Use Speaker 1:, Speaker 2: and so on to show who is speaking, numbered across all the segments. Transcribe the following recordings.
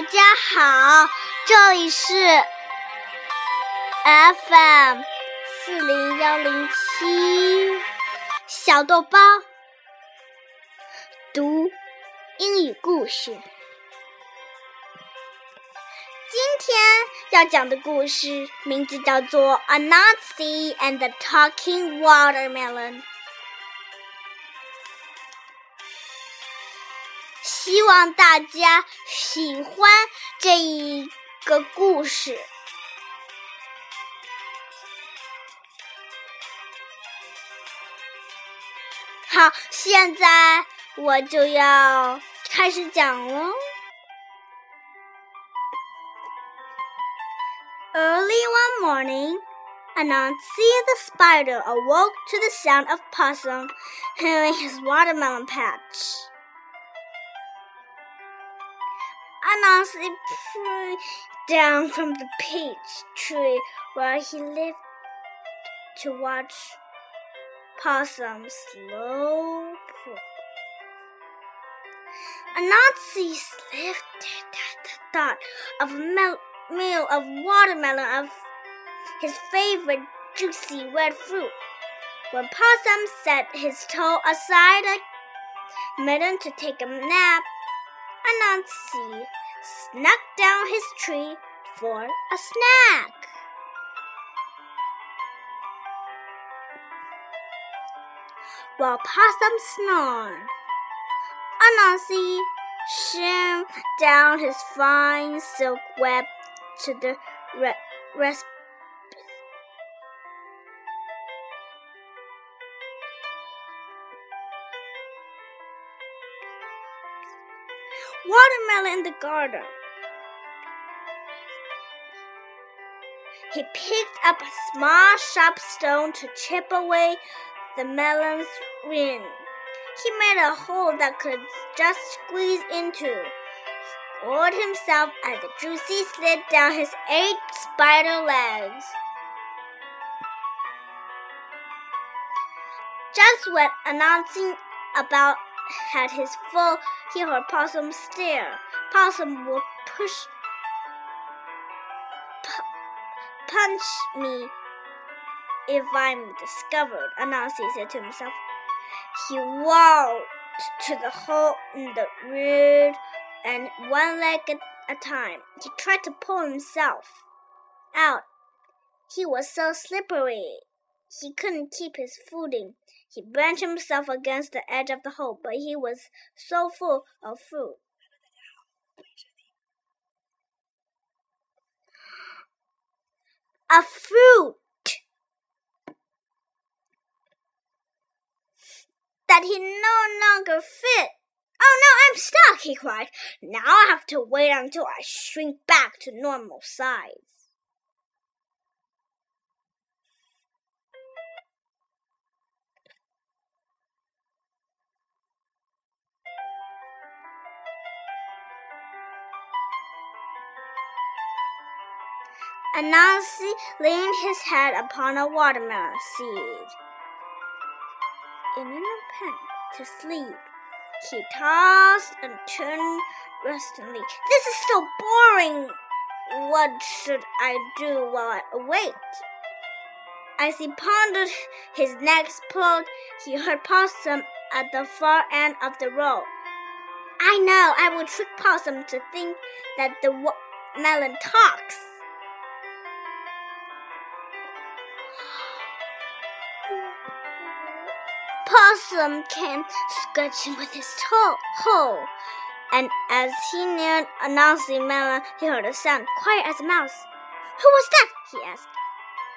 Speaker 1: 大家好，这里是 FM 四零幺零七小豆包读英语故事。今天要讲的故事名字叫做《Anansi and the Talking Watermelon》。希望大家喜欢这一个故事。好，现在我就要开始讲喽。Early one morning, Anansi the spider awoke to the sound of Possum hewing his watermelon patch. Anansi peeped down from the peach tree where he lived to watch Possum slow poop. Anansi lifted at the thought of a meal of watermelon of his favorite juicy red fruit. When Possum set his toe aside a minute to take a nap, Anansi snuck down his tree for a snack. While Possum snored, Anansi shimmed down his fine silk web to the re- rest. Watermelon in the garden. He picked up a small sharp stone to chip away the melon's rind. He made a hole that could just squeeze into. Scored himself as the juicy slid down his eight spider legs. Just when announcing about had his full, he heard Possum stare. Possum will push, pu- punch me if I'm discovered, Anansi said to himself. He walked to the hole in the reed and one leg at a time. He tried to pull himself out. He was so slippery. He couldn't keep his footing. He bent himself against the edge of the hole, but he was so full of food. A fruit that he no longer fit. Oh no, I'm stuck, he cried. Now I have to wait until I shrink back to normal size. Anansi leaned his head upon a watermelon seed. In an attempt to sleep, he tossed and turned restlessly. This is so boring. What should I do while I wait? As he pondered his next plot, he heard Possum at the far end of the road. I know, I will trick Possum to think that the melon talks. Possum came scratching with his toe and as he neared Anansi Melon, he heard a sound quiet as a mouse. Who was that? he asked.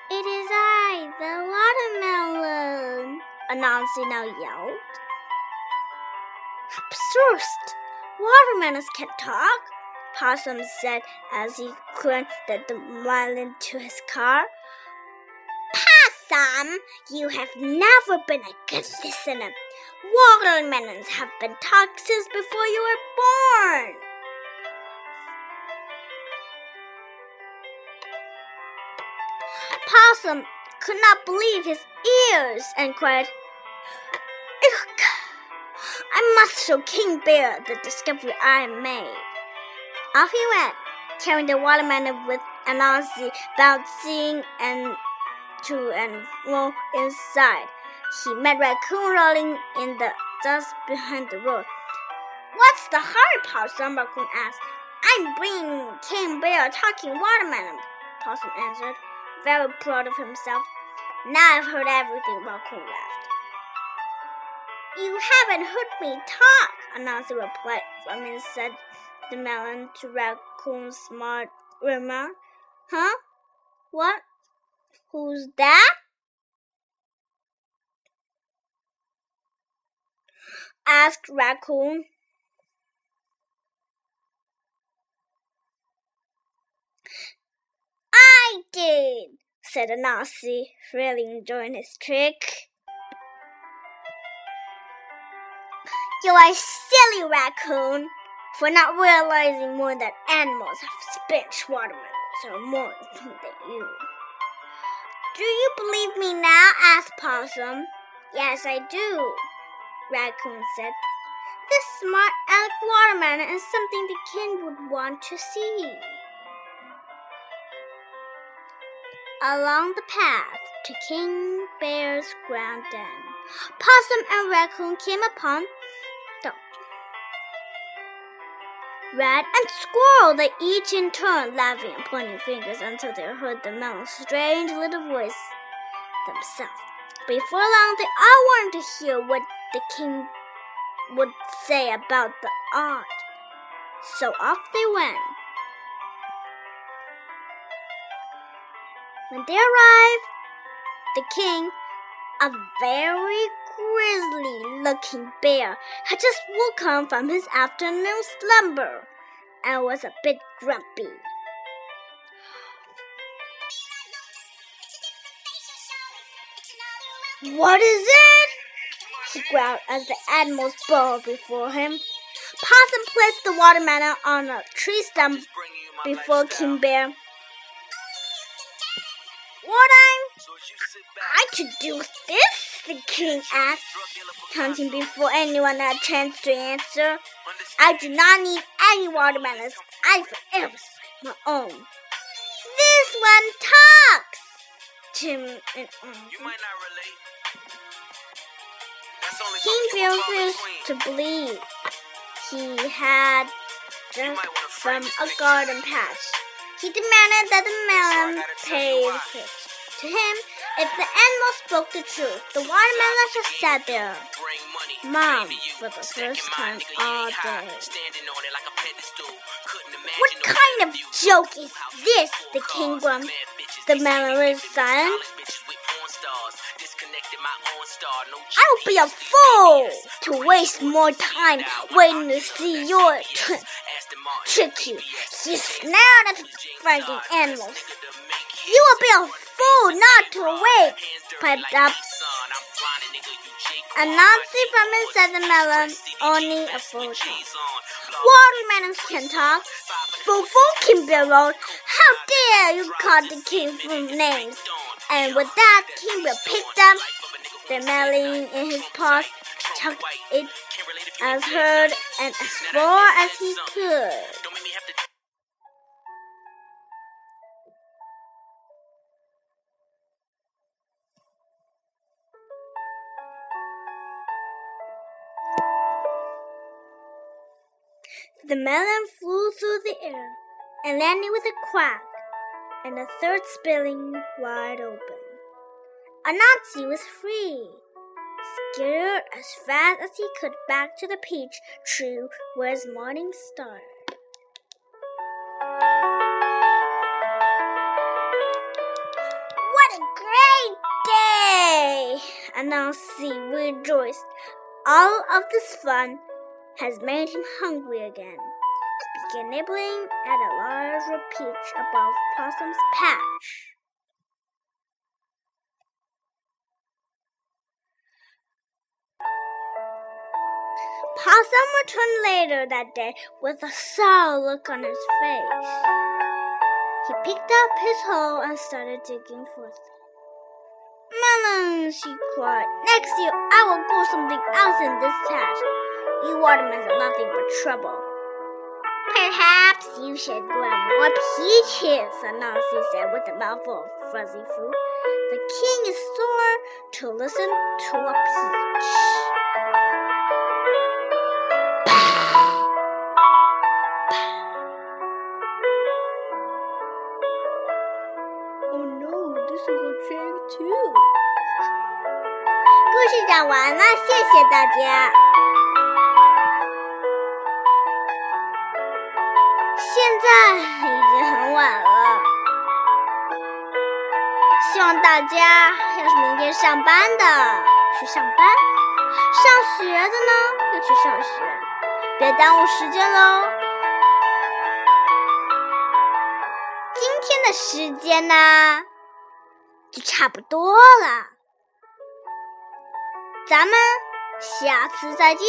Speaker 1: It is I, the watermelon, Anansi now yelled. Absurd! Watermelons can't talk, Possum said as he climbed the melon to his car. Possum, you have never been a good listener. Watermelons have been since before you were born. Possum could not believe his ears and cried, Ugh! I must show King Bear the discovery I made. Off he went, carrying the watermelon with Anansi bouncing and to and fro inside. He met Raccoon rolling in the dust behind the road. What's the hurry, Possum? Raccoon asked. I'm bringing King Bear talking watermelon, Possum answered, very proud of himself. Now I've heard everything, Raccoon laughed. You haven't heard me talk, Anansi replied from inside the melon to Raccoon's smart remark. Huh? What? Who's that? asked Raccoon. I did, said Anansi, really enjoying his trick. You are silly, Raccoon, for not realizing more that animals have spinach watermelons are more important than you. Do you believe me now? asked Possum. Yes, I do, Raccoon said. This smart elk watermelon is something the king would want to see. Along the path to King Bear's ground den, Possum and Raccoon came upon Rat and Squirrel. They each in turn laughing and pointing fingers until they heard the melon's strange little voice themselves. Before long, they all wanted to hear what the king would say about the art. So off they went. When they arrived, the king, a very grizzly looking bear, had just woken from his afternoon slumber and was a bit grumpy. What is it? he growled as the animals bowed before him. Possum placed the watermelon on a tree stump before King Bear. What I'm I to do this? The king asked, counting before anyone had a chance to answer. I do not need any watermelons. I forever my own. This one talks. Tim and
Speaker 2: You might not relate. That's only
Speaker 1: King Bear refused to believe he had just from a garden patch. He demanded that the melon pay to him if the animal spoke the truth. The watermelon just sat there. Mom, for the first time all day. What kind of joke is this? The king grumbled. The melon
Speaker 2: say
Speaker 1: was silent.
Speaker 2: college bitches with porn stars. Disconnected my own star, no
Speaker 1: I would be a fool to waste more time waiting to see your trick. You. He snared at fighting
Speaker 2: Todd,
Speaker 1: animals. You will be a fool not to
Speaker 2: dirty
Speaker 1: Piped up
Speaker 2: Anansi
Speaker 1: from inside the melon, only a fool
Speaker 2: with
Speaker 1: talk. Watermelons can talk. Fufu King Bear roared, How dare you call the king from names? And with that, King Bear picked up the melon in his paws, tucked it as hard and as far as he could. The melon flew through the air and landed with a crack, and the third spilling wide open. Anansi was free, scattered as fast as he could back to the peach tree where his morning started. What a great day! Anansi rejoiced. All of this fun has made him hungry again. He began nibbling at a large peach above Possum's patch. Possum returned later that day with a sour look on his face. He picked up his hoe and started digging for. Melons, he cried. Next year I will grow something else in this patch. You watermelons are nothing but trouble. Perhaps you should grow more peaches, Anansi said with a mouthful of fuzzy fruit. The king is sore to listen to a peach.
Speaker 3: Oh no, this is a trick too.
Speaker 1: 故事讲完了，谢谢大家。 现在已经很晚了，希望大家要是明天上班的去上班，上学的呢要去上学，别耽误时间喽。今天的时间呢，就差不多了。咱们下次再见。